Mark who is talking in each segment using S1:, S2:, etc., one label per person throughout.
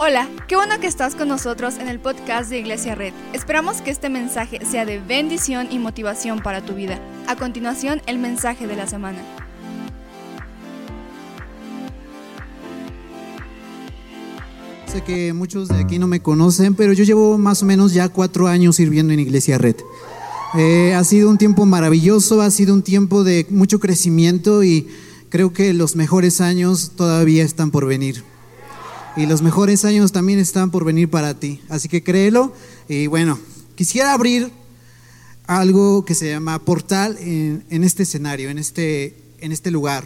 S1: Hola, qué bueno que estás con nosotros en el podcast de Iglesia Red. Esperamos que este mensaje sea de bendición y motivación para tu vida. A continuación, el mensaje de la semana.
S2: Sé que muchos de aquí no me conocen, pero yo llevo más o menos ya cuatro años sirviendo en Iglesia Red. Eh, ha sido un tiempo maravilloso, ha sido un tiempo de mucho crecimiento y creo que los mejores años todavía están por venir. Y los mejores años también están por venir para ti. Así que créelo. Y bueno, quisiera abrir algo que se llama portal en, este escenario, en este, en este lugar.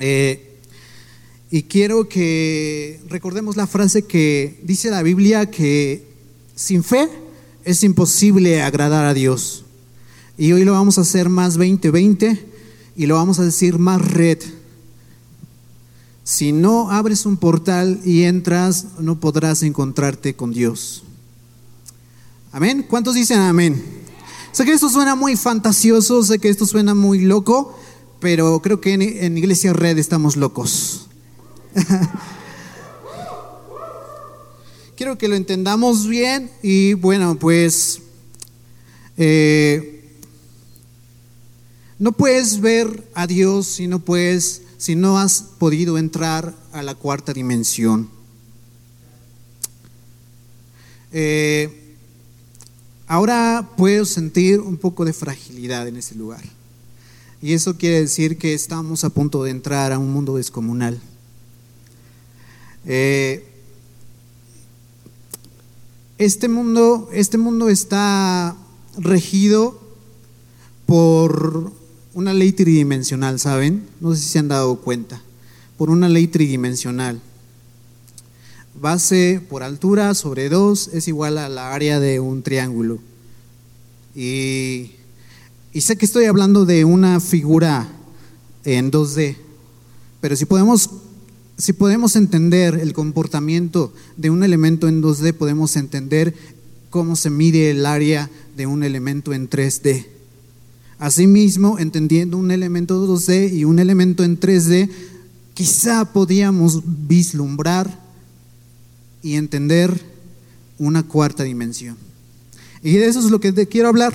S2: Eh, y quiero que recordemos la frase que dice la Biblia que sin fe es imposible agradar a Dios. Y hoy lo vamos a hacer más 2020 y lo vamos a decir más red. Si no abres un portal y entras, no podrás encontrarte con Dios. Amén. ¿Cuántos dicen amén? Sé que esto suena muy fantasioso, sé que esto suena muy loco, pero creo que en, Iglesia Red estamos locos. Quiero que lo entendamos bien y bueno, pues eh, no puedes ver a Dios si no puedes, si no has podido entrar a la cuarta dimensión. Eh, ahora puedo sentir un poco de fragilidad en ese lugar. Y eso quiere decir que estamos a punto de entrar a un mundo descomunal. Eh, este, mundo, este mundo está regido por una ley tridimensional, ¿saben? No sé si se han dado cuenta. Por una ley tridimensional. Base por altura sobre 2 es igual a la área de un triángulo. Y, y sé que estoy hablando de una figura en 2D, pero si podemos si podemos entender el comportamiento de un elemento en 2D, podemos entender cómo se mide el área de un elemento en 3D. Asimismo, entendiendo un elemento 2D y un elemento en 3D, quizá podíamos vislumbrar y entender una cuarta dimensión. Y de eso es lo que te quiero hablar.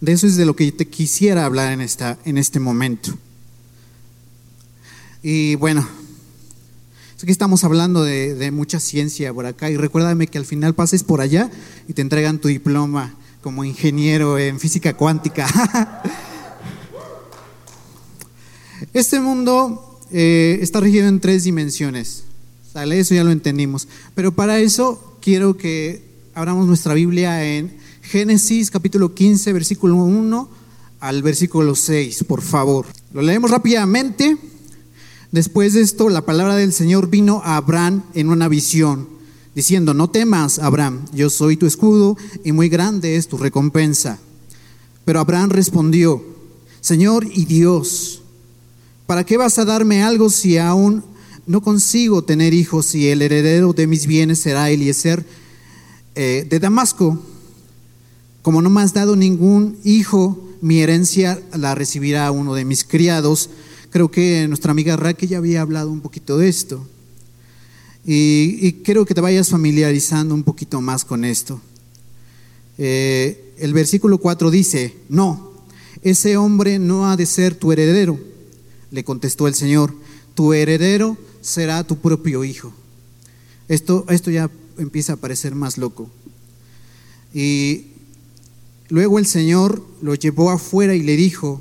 S2: De eso es de lo que te quisiera hablar en, esta, en este momento. Y bueno, sé que estamos hablando de, mucha ciencia por acá y recuérdame que al final pases por allá y te entregan tu diploma como ingeniero en física cuántica. este mundo eh, está regido en tres dimensiones. ¿Sale? Eso ya lo entendimos. Pero para eso quiero que abramos nuestra Biblia en Génesis capítulo 15, versículo 1 al versículo 6, por favor. Lo leemos rápidamente. Después de esto, la palabra del Señor vino a Abraham en una visión, diciendo, no temas, Abraham, yo soy tu escudo y muy grande es tu recompensa. Pero Abraham respondió, Señor y Dios, ¿para qué vas a darme algo si aún no consigo tener hijos y el heredero de mis bienes será Eliezer eh, de Damasco? Como no me has dado ningún hijo, mi herencia la recibirá uno de mis criados Creo que nuestra amiga Raquel ya había hablado un poquito de esto. Y, y creo que te vayas familiarizando un poquito más con esto. Eh, el versículo 4 dice, no, ese hombre no ha de ser tu heredero. Le contestó el Señor, tu heredero será tu propio hijo. Esto, esto ya empieza a parecer más loco. Y luego el Señor lo llevó afuera y le dijo,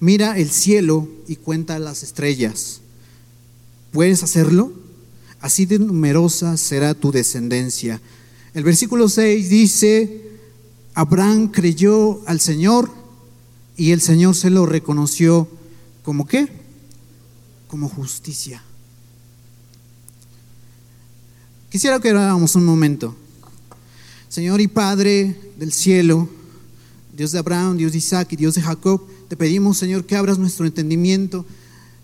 S2: mira el cielo y cuenta las estrellas. ¿Puedes hacerlo? Así de numerosa será tu descendencia. El versículo 6 dice, Abraham creyó al Señor y el Señor se lo reconoció como qué? Como justicia. Quisiera que oráramos un momento. Señor y Padre del cielo, Dios de Abraham, Dios de Isaac y Dios de Jacob, te pedimos, Señor, que abras nuestro entendimiento,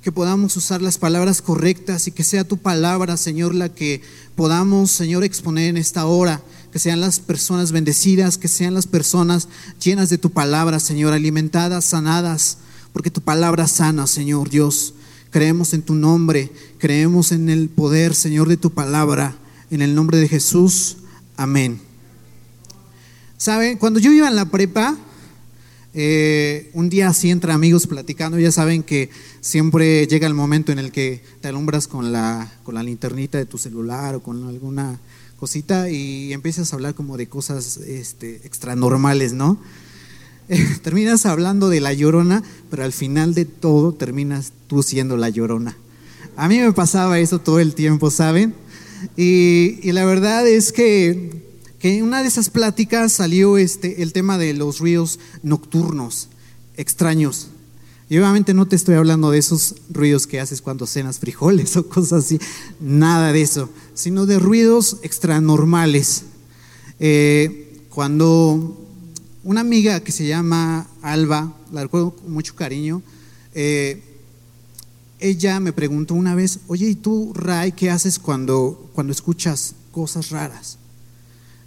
S2: que podamos usar las palabras correctas y que sea tu palabra, Señor, la que podamos, Señor, exponer en esta hora. Que sean las personas bendecidas, que sean las personas llenas de tu palabra, Señor, alimentadas, sanadas, porque tu palabra sana, Señor Dios. Creemos en tu nombre, creemos en el poder, Señor, de tu palabra. En el nombre de Jesús, amén. ¿Saben? Cuando yo iba en la prepa, eh, un día así entre amigos platicando, ya saben que siempre llega el momento en el que te alumbras con la, con la linternita de tu celular o con alguna cosita y empiezas a hablar como de cosas este, extranormales, ¿no? terminas hablando de la llorona, pero al final de todo terminas tú siendo la llorona. A mí me pasaba eso todo el tiempo, ¿saben? Y la verdad es que que en una de esas pláticas salió este, el tema de los ruidos nocturnos, extraños. Y obviamente no te estoy hablando de esos ruidos que haces cuando cenas frijoles o cosas así, nada de eso, sino de ruidos extranormales. Eh, cuando una amiga que se llama Alba, la recuerdo con mucho cariño, eh, ella me preguntó una vez, oye, ¿y tú, Ray, qué haces cuando, cuando escuchas cosas raras?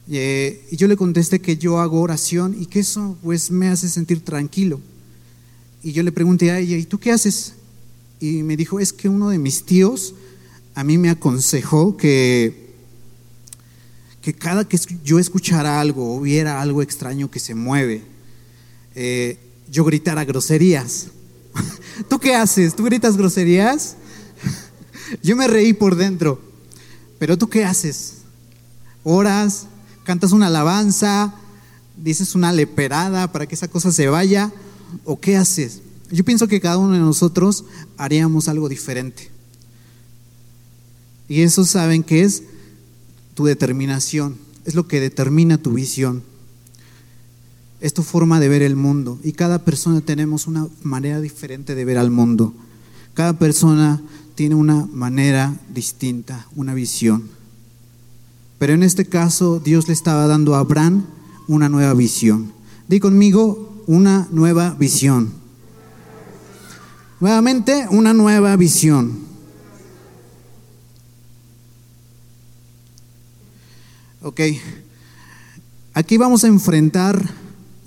S2: Eh, y yo le contesté que yo hago oración y que eso pues me hace sentir tranquilo. Y yo le pregunté a ella, ¿y tú qué haces? Y me dijo, es que uno de mis tíos a mí me aconsejó que, que cada que yo escuchara algo o viera algo extraño que se mueve, eh, yo gritara groserías. ¿Tú qué haces? ¿Tú gritas groserías? yo me reí por dentro. Pero ¿tú qué haces? ¿Oras? Cantas una alabanza, dices una leperada para que esa cosa se vaya, o qué haces. Yo pienso que cada uno de nosotros haríamos algo diferente. Y eso saben que es tu determinación, es lo que determina tu visión. Es tu forma de ver el mundo. Y cada persona tenemos una manera diferente de ver al mundo. Cada persona tiene una manera distinta, una visión. Pero en este caso Dios le estaba dando a Abraham una nueva visión. Di conmigo, una nueva visión. Nuevamente, una nueva visión. Ok, aquí vamos a enfrentar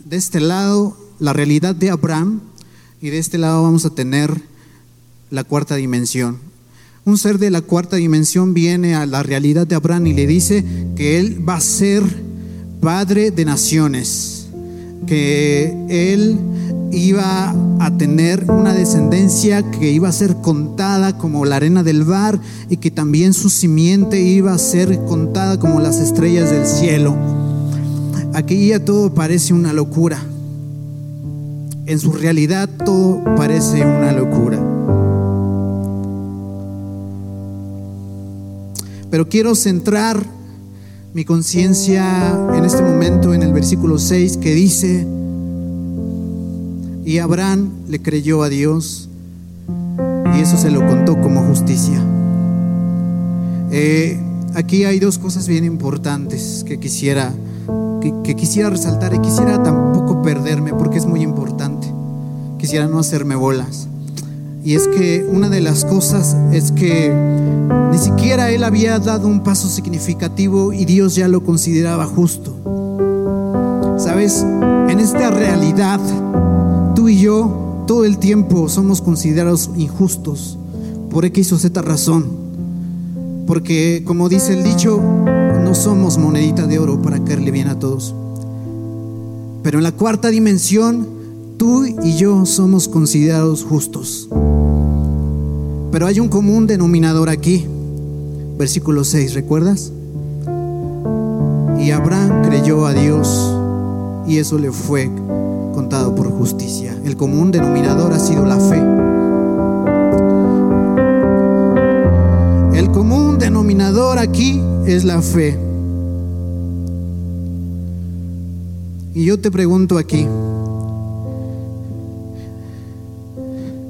S2: de este lado la realidad de Abraham y de este lado vamos a tener la cuarta dimensión un ser de la cuarta dimensión viene a la realidad de Abraham y le dice que él va a ser padre de naciones, que él iba a tener una descendencia que iba a ser contada como la arena del mar y que también su simiente iba a ser contada como las estrellas del cielo. Aquí ya todo parece una locura. En su realidad todo parece una locura. Pero quiero centrar mi conciencia en este momento en el versículo 6 que dice, y Abraham le creyó a Dios y eso se lo contó como justicia. Eh, aquí hay dos cosas bien importantes que quisiera, que, que quisiera resaltar y quisiera tampoco perderme porque es muy importante. Quisiera no hacerme bolas. Y es que una de las cosas es que ni siquiera él había dado un paso significativo y Dios ya lo consideraba justo. Sabes, en esta realidad, tú y yo todo el tiempo somos considerados injustos por X o Z razón. Porque como dice el dicho, no somos monedita de oro para caerle bien a todos. Pero en la cuarta dimensión, tú y yo somos considerados justos. Pero hay un común denominador aquí. Versículo 6, ¿recuerdas? Y Abraham creyó a Dios y eso le fue contado por justicia. El común denominador ha sido la fe. El común denominador aquí es la fe. Y yo te pregunto aquí,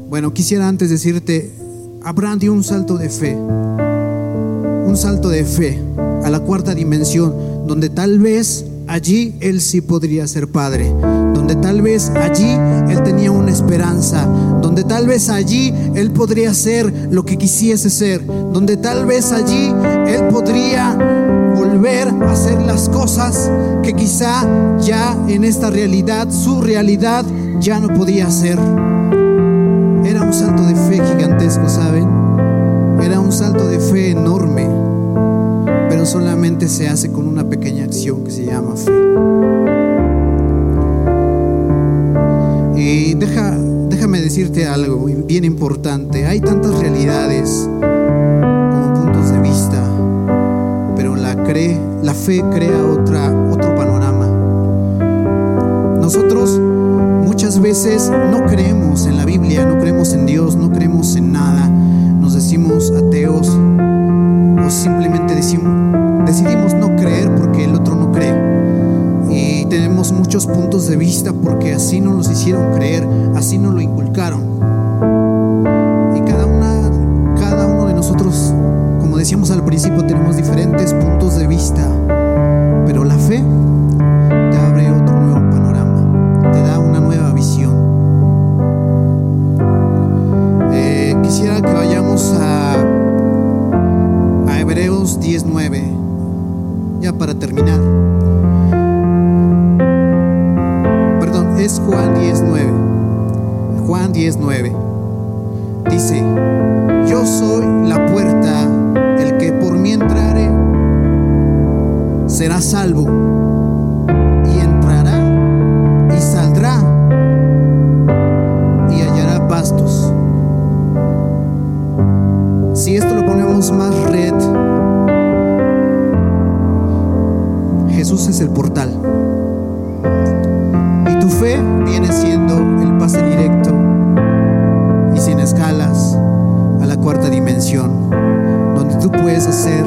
S2: bueno, quisiera antes decirte, Abraham dio un salto de fe, un salto de fe a la cuarta dimensión, donde tal vez allí él sí podría ser padre, donde tal vez allí él tenía una esperanza, donde tal vez allí él podría ser lo que quisiese ser, donde tal vez allí él podría volver a hacer las cosas que quizá ya en esta realidad, su realidad, ya no podía hacer. Era un salto de fe gigantesco, ¿saben? Era un salto de fe enorme, pero solamente se hace con una pequeña acción que se llama fe. Y deja, déjame decirte algo bien importante. Hay tantas realidades como puntos de vista, pero la, cree, la fe crea otra, otro panorama. Nosotros muchas veces no creemos en la Biblia, no creemos en Dios, no creemos en nada. Nos decimos ateos o simplemente decimos, decidimos no creer porque el otro no cree. Y tenemos muchos puntos de vista porque así nos los hicieron creer, así nos lo inculcaron. Y cada, una, cada uno de nosotros, como decíamos al principio, tenemos diferentes puntos de vista. Pero la fe quisiera que vayamos a, a Hebreos 19, ya para terminar. Perdón, es Juan 19. Juan 19. Dice, yo soy la puerta, el que por mí entrare será salvo Si esto lo ponemos más red, Jesús es el portal. Y tu fe viene siendo el pase directo y sin escalas a la cuarta dimensión, donde tú puedes hacer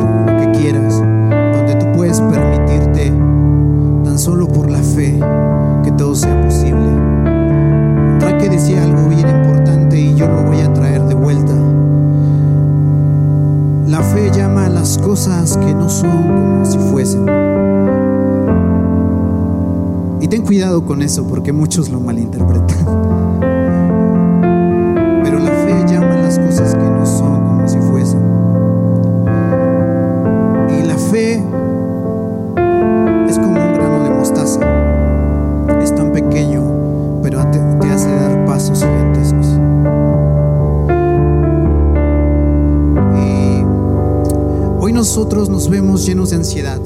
S2: cosas que no son como si fuesen. Y ten cuidado con eso porque muchos lo malinterpretan. Nos vemos llenos de ansiedad.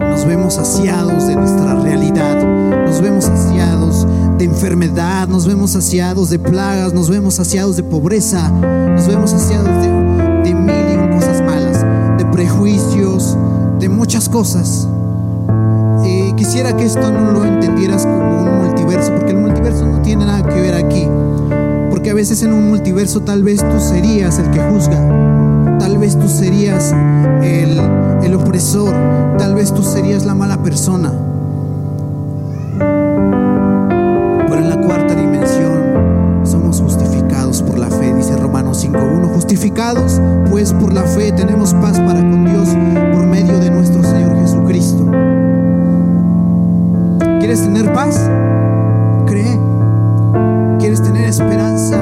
S2: Nos vemos saciados de nuestra realidad, nos vemos saciados de enfermedad, nos vemos saciados de plagas, nos vemos saciados de pobreza, nos vemos saciados de, de mil y un cosas malas, de prejuicios, de muchas cosas. Quisiera que esto no lo entendieras como un multiverso, porque el multiverso no tiene nada que ver aquí. Porque a veces en un multiverso tal vez tú serías el que juzga, tal vez tú serías el, el opresor, tal vez tú serías la mala persona. Pero en la cuarta dimensión somos justificados por la fe, dice Romanos 5.1. Justificados pues por la fe tenemos paz para con Dios por medio de nuestro Señor Jesucristo. ¿Quieres tener paz? Cree. ¿Quieres tener esperanza?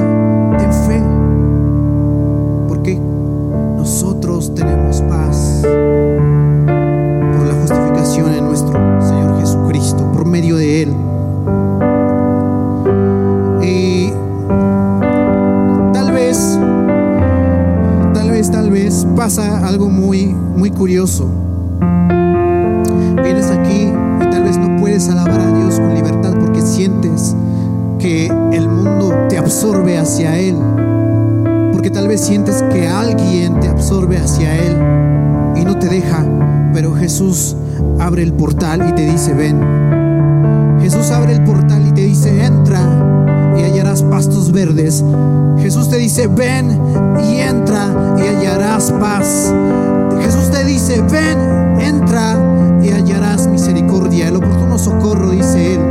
S2: Algo muy, muy curioso. Vienes aquí y tal vez no puedes alabar a Dios con libertad porque sientes que el mundo te absorbe hacia Él. Porque tal vez sientes que alguien te absorbe hacia Él y no te deja. Pero Jesús abre el portal y te dice, ven. Jesús abre el portal y te dice, entra y hallarás pastos verdes. Jesús te dice, ven y entra y hallarás paz. Jesús te dice, ven, entra y hallarás misericordia. El oportuno socorro, dice Él.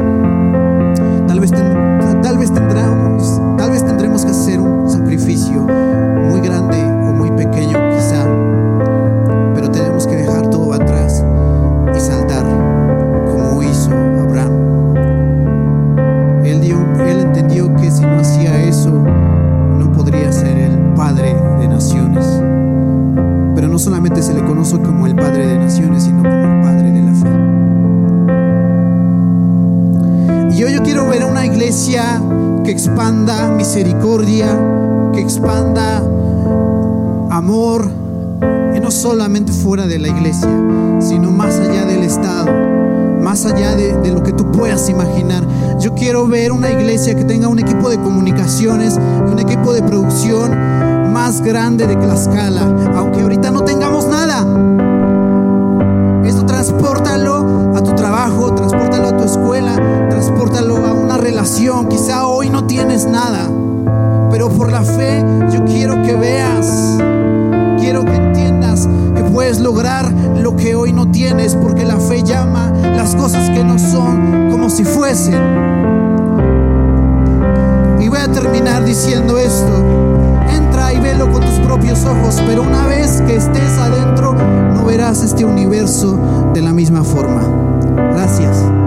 S2: Tal vez, ten- tal vez tendremos, tal vez tendremos que hacer un sacrificio imaginar. Yo quiero ver una iglesia que tenga un equipo de comunicaciones, un equipo de producción más grande de Tlaxcala, aunque ahorita no Y voy a terminar diciendo esto. Entra y velo con tus propios ojos, pero una vez que estés adentro, no verás este universo de la misma forma. Gracias.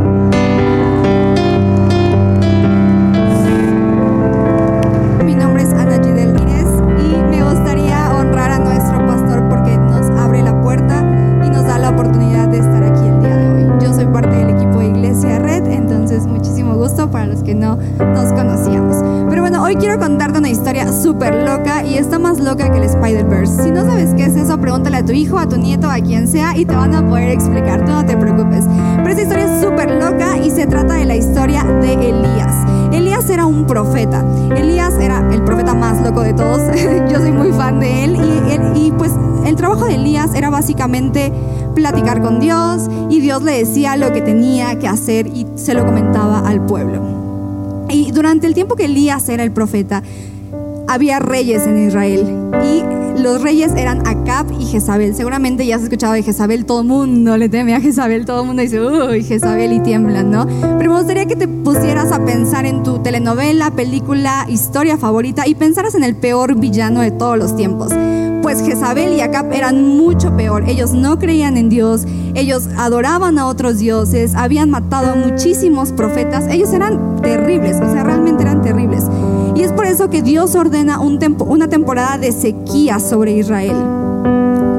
S1: Bueno, hoy quiero contarte una historia súper loca y está más loca que el Spider-Verse. Si no sabes qué es eso, pregúntale a tu hijo, a tu nieto, a quien sea y te van a poder explicar, no te preocupes. Pero esta historia es súper loca y se trata de la historia de Elías. Elías era un profeta. Elías era el profeta más loco de todos. Yo soy muy fan de él él, y pues el trabajo de Elías era básicamente platicar con Dios y Dios le decía lo que tenía que hacer y se lo comentaba al pueblo. Y durante el tiempo que Elías era el profeta, había reyes en Israel y los reyes eran Acab y Jezabel. Seguramente ya has escuchado de Jezabel, todo el mundo le teme a Jezabel, todo el mundo dice, uy, Jezabel y tiemblan, ¿no? Pero me gustaría que te pusieras a pensar en tu telenovela, película, historia favorita y pensaras en el peor villano de todos los tiempos. Pues Jezabel y Acab eran mucho peor. Ellos no creían en Dios, ellos adoraban a otros dioses, habían matado muchísimos profetas. Ellos eran terribles, o sea, realmente eran terribles. Y es por eso que Dios ordena una temporada de sequía sobre Israel.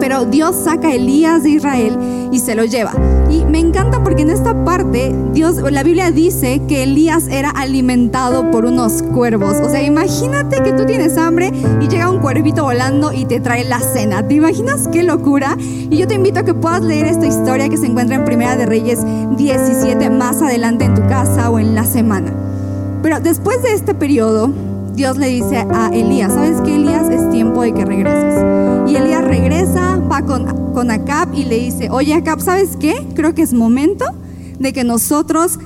S1: Pero Dios saca a Elías de Israel y se lo lleva. Y me encanta porque en esta parte Dios, la Biblia dice que Elías era alimentado por unos cuervos. O sea, imagínate que tú tienes hambre y llega un cuervito volando y te trae la cena. ¿Te imaginas qué locura? Y yo te invito a que puedas leer esta historia que se encuentra en Primera de Reyes 17 más adelante en tu casa o en la semana. Pero después de este periodo, Dios le dice a Elías, ¿sabes qué, Elías? Es tiempo de que regreses. Y Elías regresa, va con, con Acab y le dice, oye Acab, ¿sabes qué? Creo que es momento de que nosotros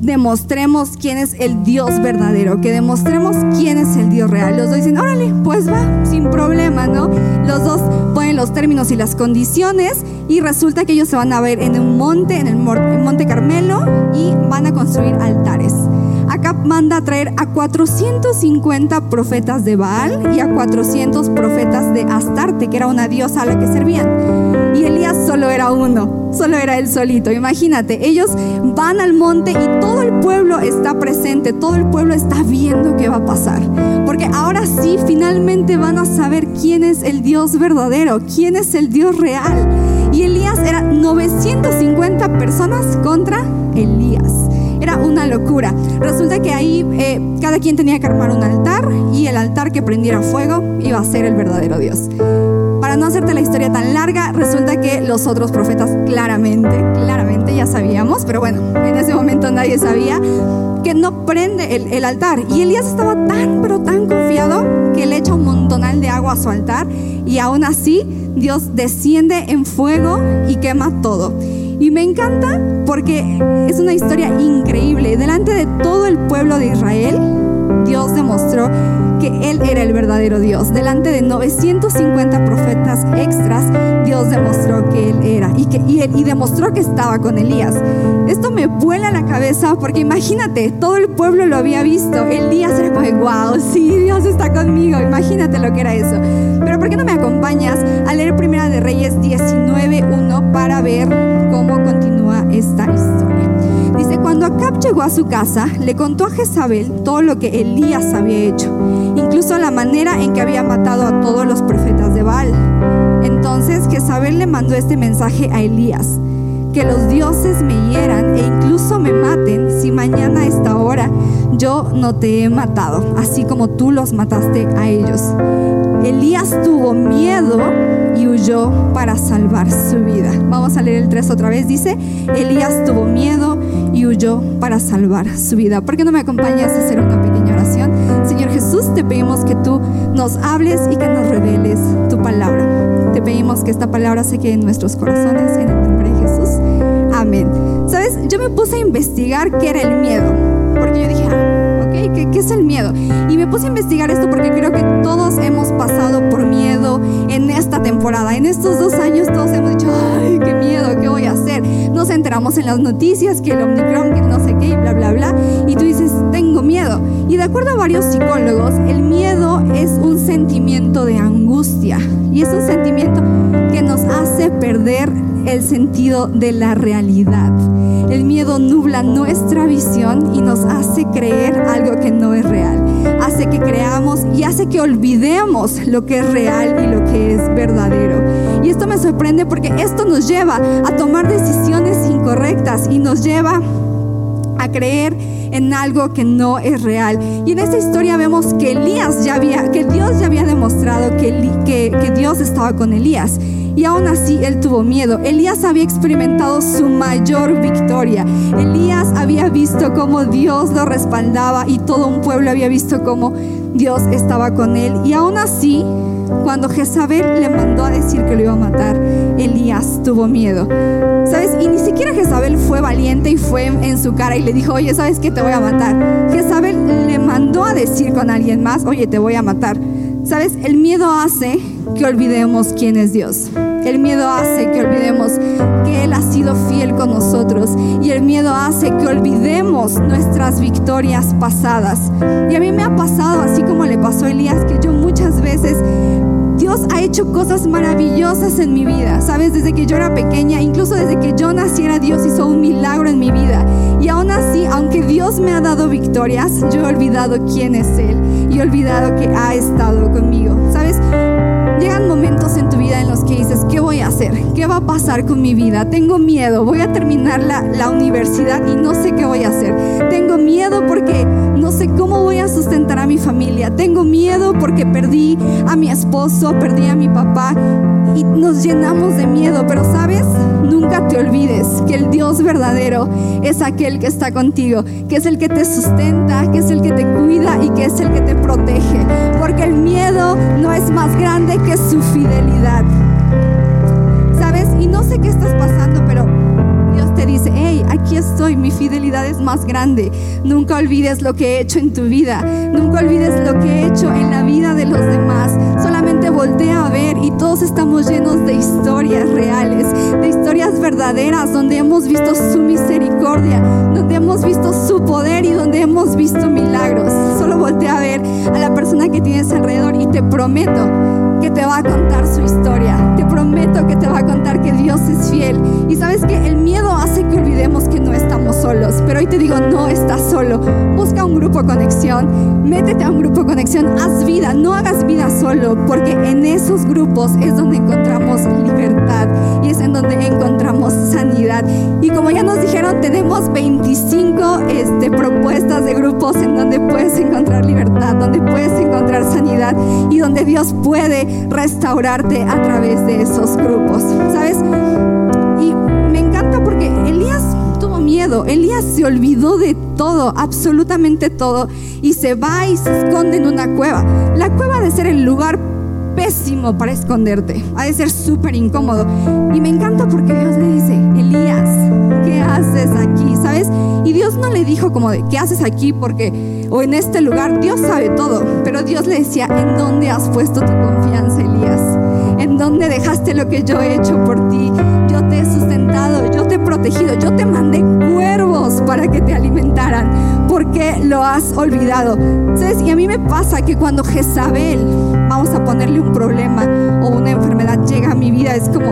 S1: demostremos quién es el Dios verdadero, que demostremos quién es el Dios real. Los dos dicen, órale, pues va, sin problema, ¿no? Los dos ponen los términos y las condiciones y resulta que ellos se van a ver en un monte, en el Monte Carmelo, y van a construir altares. Acab manda a traer a 450 profetas de Baal y a 400 profetas de Astarte, que era una diosa a la que servían. Y Elías solo era uno, solo era él solito. Imagínate, ellos van al monte y todo el pueblo está presente, todo el pueblo está viendo qué va a pasar. Porque ahora sí, finalmente van a saber quién es el Dios verdadero, quién es el Dios real. Y Elías era 950 personas contra Elías. Era una locura. Resulta que ahí eh, cada quien tenía que armar un altar y el altar que prendiera fuego iba a ser el verdadero Dios. Para no hacerte la historia tan larga, resulta que los otros profetas claramente, claramente ya sabíamos, pero bueno, en ese momento nadie sabía que no prende el, el altar. Y Elías estaba tan, pero tan confiado que le echa un montonal de agua a su altar y aún así Dios desciende en fuego y quema todo. Y me encanta porque es una historia increíble. Delante de todo el pueblo de Israel, Dios demostró que Él era el verdadero Dios. Delante de 950 profetas extras, Dios demostró que Él era y, que, y, demostró que estaba con Elías. Esto me vuela la cabeza porque imagínate, todo el pueblo lo había visto. Elías era como, wow, sí, Dios está conmigo. Imagínate lo que era eso. Pero ¿por qué no me acompañas a leer Primera de Reyes 19.1 para ver esta historia? Dice, cuando Acab llegó a su casa, le contó a Jezabel todo lo que Elías había hecho, incluso la manera en que había matado a todos los profetas de Baal. Entonces Jezabel le mandó este mensaje a Elías. Que los dioses me hieran e incluso me maten si mañana a esta hora yo no te he matado, así como tú los mataste a ellos. Elías tuvo miedo y huyó para salvar su vida. Vamos a leer el 3 otra vez. Dice, Elías tuvo miedo y huyó para salvar su vida. ¿Por qué no me acompañas a hacer una pequeña oración? Señor Jesús, te pedimos que tú nos hables y que nos reveles tu palabra. Te pedimos que esta palabra se quede en nuestros corazones en el nombre de Jesús. Amén. Sabes, yo me puse a investigar qué era el miedo, porque yo dije, ah, ok, ¿qué, ¿qué, es el miedo? Y me puse a investigar esto porque creo que todos hemos pasado por miedo en esta temporada. En estos dos años todos hemos dicho, ay, qué miedo, ¿qué voy a hacer? Nos enteramos en las noticias que el Omicron, que no sé qué, y bla, bla, bla. Y tú dices, tengo miedo. Y de acuerdo a varios psicólogos, el miedo es un sentimiento de angustia y es un sentimiento que nos hace perder el sentido de la realidad. El miedo nubla nuestra visión y nos hace creer algo que no es real. Hace que creamos y hace que olvidemos lo que es real y lo que es verdadero. Y esto me sorprende porque esto nos lleva a tomar decisiones incorrectas y nos lleva a creer en algo que no es real. Y en esta historia vemos que Elías ya había, que Dios ya había demostrado que, que, que Dios estaba con Elías y aún así él tuvo miedo. Elías había experimentado su mayor victoria. Elías había visto cómo Dios lo respaldaba y todo un pueblo había visto cómo Dios estaba con él. Y aún así, cuando Jezabel le mandó a decir que lo iba a matar, Elías tuvo miedo. ¿Sabes? Y ni siquiera Jezabel fue valiente y fue en su cara y le dijo, oye, ¿sabes qué? Te voy a matar. Jezabel le mandó a decir con alguien más, oye, te voy a matar. ¿Sabes? El miedo hace que olvidemos quién es Dios. El miedo hace que olvidemos que Él ha sido fiel con nosotros. Y el miedo hace que olvidemos nuestras victorias pasadas. Y a mí me ha pasado, así como le pasó a Elías, que yo muchas veces Dios ha hecho cosas maravillosas en mi vida, ¿sabes? Desde que yo era pequeña, incluso desde que yo naciera, Dios hizo un milagro en mi vida. Y aún así, aunque Dios me ha dado victorias, yo he olvidado quién es Él y he olvidado que ha estado conmigo, ¿sabes? Llegan momentos en en los que dices, ¿qué voy a hacer? ¿Qué va a pasar con mi vida? Tengo miedo, voy a terminar la, la universidad y no sé qué voy a hacer. Tengo miedo porque no sé cómo voy a sustentar a mi familia. Tengo miedo porque perdí a mi esposo, perdí a mi papá y nos llenamos de miedo. Pero sabes, nunca te olvides que el Dios verdadero es aquel que está contigo, que es el que te sustenta, que es el que te cuida y que es el que te protege. Porque el miedo no es más grande que su fidelidad. ¿Sabes? Y no sé qué estás pasando, pero dice, hey, aquí estoy, mi fidelidad es más grande. Nunca olvides lo que he hecho en tu vida. Nunca olvides lo que he hecho en la vida de los demás. Solamente voltea a ver y todos estamos llenos de historias reales, de historias verdaderas, donde hemos visto su misericordia, donde hemos visto su poder y donde hemos visto milagros. Solo voltea a ver a la persona que tienes alrededor y te prometo que te va a contar su historia. Te prometo que te va a contar que Dios es fiel. Y sabes que el miedo hace que olvidemos que no. Pero hoy te digo, no estás solo. Busca un grupo conexión. Métete a un grupo conexión. Haz vida. No hagas vida solo. Porque en esos grupos es donde encontramos libertad. Y es en donde encontramos sanidad. Y como ya nos dijeron, tenemos 25 este, propuestas de grupos en donde puedes encontrar libertad, donde puedes encontrar sanidad y donde Dios puede restaurarte a través de esos grupos, ¿sabes? Elías se olvidó de todo, absolutamente todo, y se va y se esconde en una cueva. La cueva ha de ser el lugar pésimo para esconderte, ha de ser súper incómodo. Y me encanta porque Dios le dice, Elías, ¿qué haces aquí? ¿Sabes? Y Dios no le dijo como ¿qué haces aquí? Porque, o en este lugar, Dios sabe todo, pero Dios le decía, ¿en dónde has puesto tu confianza, Elías? ¿En dónde dejaste lo que yo he hecho por ti? Te he sustentado, yo te he protegido, yo te mandé cuervos para que te alimentaran. ¿Por qué lo has olvidado? Y a mí me pasa que cuando Jezabel, vamos a ponerle un problema o una enfermedad, llega a mi vida, es como,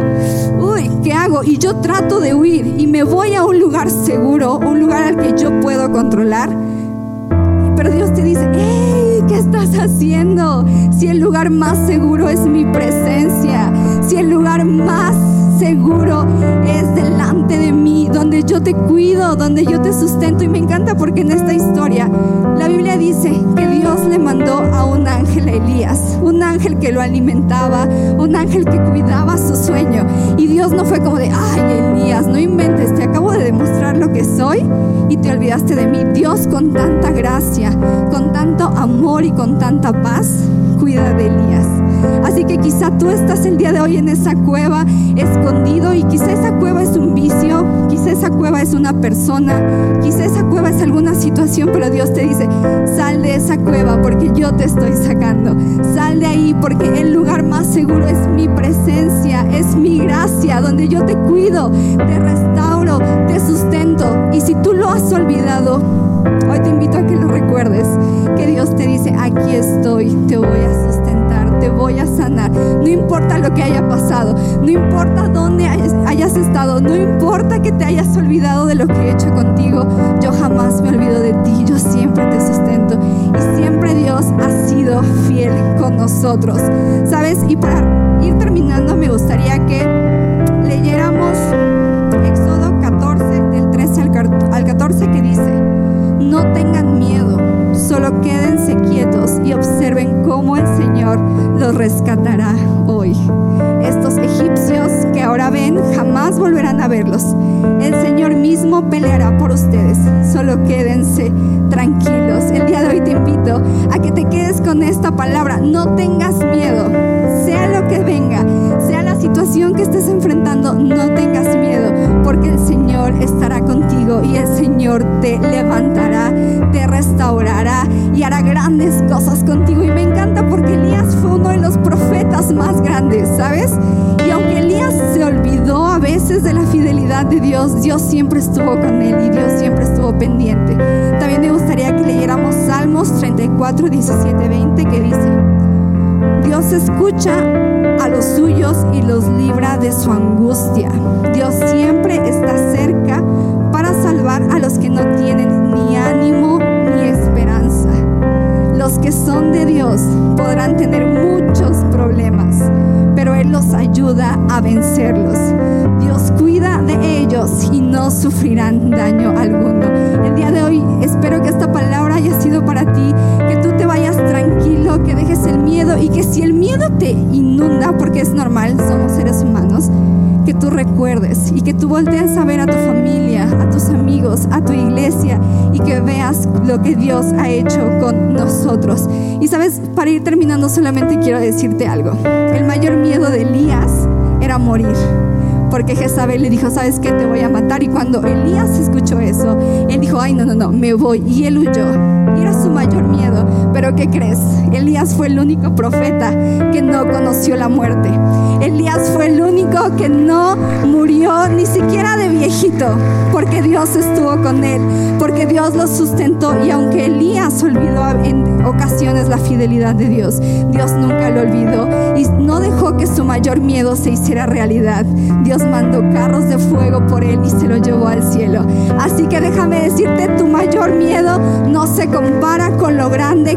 S1: uy, ¿qué hago? Y yo trato de huir y me voy a un lugar seguro, un lugar al que yo puedo controlar. Pero Dios te dice, hey, ¿qué estás haciendo? Si el lugar más seguro es mi presencia, si el lugar más seguro es delante de mí, donde yo te cuido, donde yo te sustento. Y me encanta porque en esta historia la Biblia dice que Dios le mandó a un ángel a Elías, un ángel que lo alimentaba, un ángel que cuidaba su sueño. Y Dios no fue como de, ay Elías, no inventes, te acabo de demostrar lo que soy y te olvidaste de mí. Dios con tanta gracia, con tanto amor y con tanta paz, cuida de Elías. Así que quizá tú estás el día de hoy en esa cueva escondido y quizá esa cueva es un vicio, quizá esa cueva es una persona, quizá esa cueva es alguna situación, pero Dios te dice, sal de esa cueva porque yo te estoy sacando. Sal de ahí porque el lugar más seguro es mi presencia, es mi gracia, donde yo te cuido, te restauro, te sustento. Y si tú lo has olvidado, hoy te invito a que lo recuerdes, que Dios te dice, aquí estoy, te voy a sustentar, te voy a sanar. No importa lo que haya pasado, no importa dónde hayas estado, no importa que te hayas olvidado de lo que he hecho contigo, yo jamás me olvido de ti, yo siempre te sustento. Y siempre Dios ha sido fiel con nosotros. ¿Sabes? Y para ir terminando, me gustaría que El Señor mismo peleará por ustedes. Solo quédense tranquilos. El día de hoy te invito a que te quedes con esta palabra. No tengas miedo. Sea lo que venga, sea la situación que estés enfrentando, no tengas miedo, porque el Señor estará contigo y el Señor te levantará, te restaurará y hará grandes cosas contigo. Y me encanta porque Elías fue uno de los profetas más grandes, ¿sabes? Y aunque Elías se olvidó a veces de la fidelidad de Dios, Dios siempre estuvo con él y Dios siempre estuvo pendiente. También me gustaría que leyéramos Salmos 34, 17, 20 que dice, Dios escucha a los suyos y los libra de su angustia. Dios siempre está cerca para salvar a los que no tienen ni ánimo ni esperanza. Los que son de Dios podrán tener muchos problemas, pero Él los ayuda a vencerlos. Dios cuida de ellos y no sufrirán daño alguno. El día de hoy espero que esta palabra haya sido para ti, que tú te vayas tranquilo, que dejes el miedo y que si el miedo te inunda, porque es normal, somos seres humanos, que tú recuerdes y que tú voltees a ver a tu familia, a tus amigos, a tu iglesia y que veas lo que Dios ha hecho con nosotros. Y sabes, para ir terminando solamente quiero decirte algo. El mayor miedo de Elías era morir porque Jezabel le dijo, ¿sabes qué? Te voy a matar. Y cuando Elías escuchó eso, él dijo, ay, no, no, no, me voy. Y él huyó. Y era su mayor miedo. ¿Qué crees? Elías fue el único profeta que no conoció la muerte. Elías fue el único que no murió ni siquiera de viejito, porque Dios estuvo con él, porque Dios lo sustentó. Y aunque Elías olvidó en ocasiones la fidelidad de Dios, Dios nunca lo olvidó y no dejó que su mayor miedo se hiciera realidad. Dios mandó carros de fuego por él y se lo llevó al cielo. Así que déjame decirte, tu mayor miedo no se compara con lo grande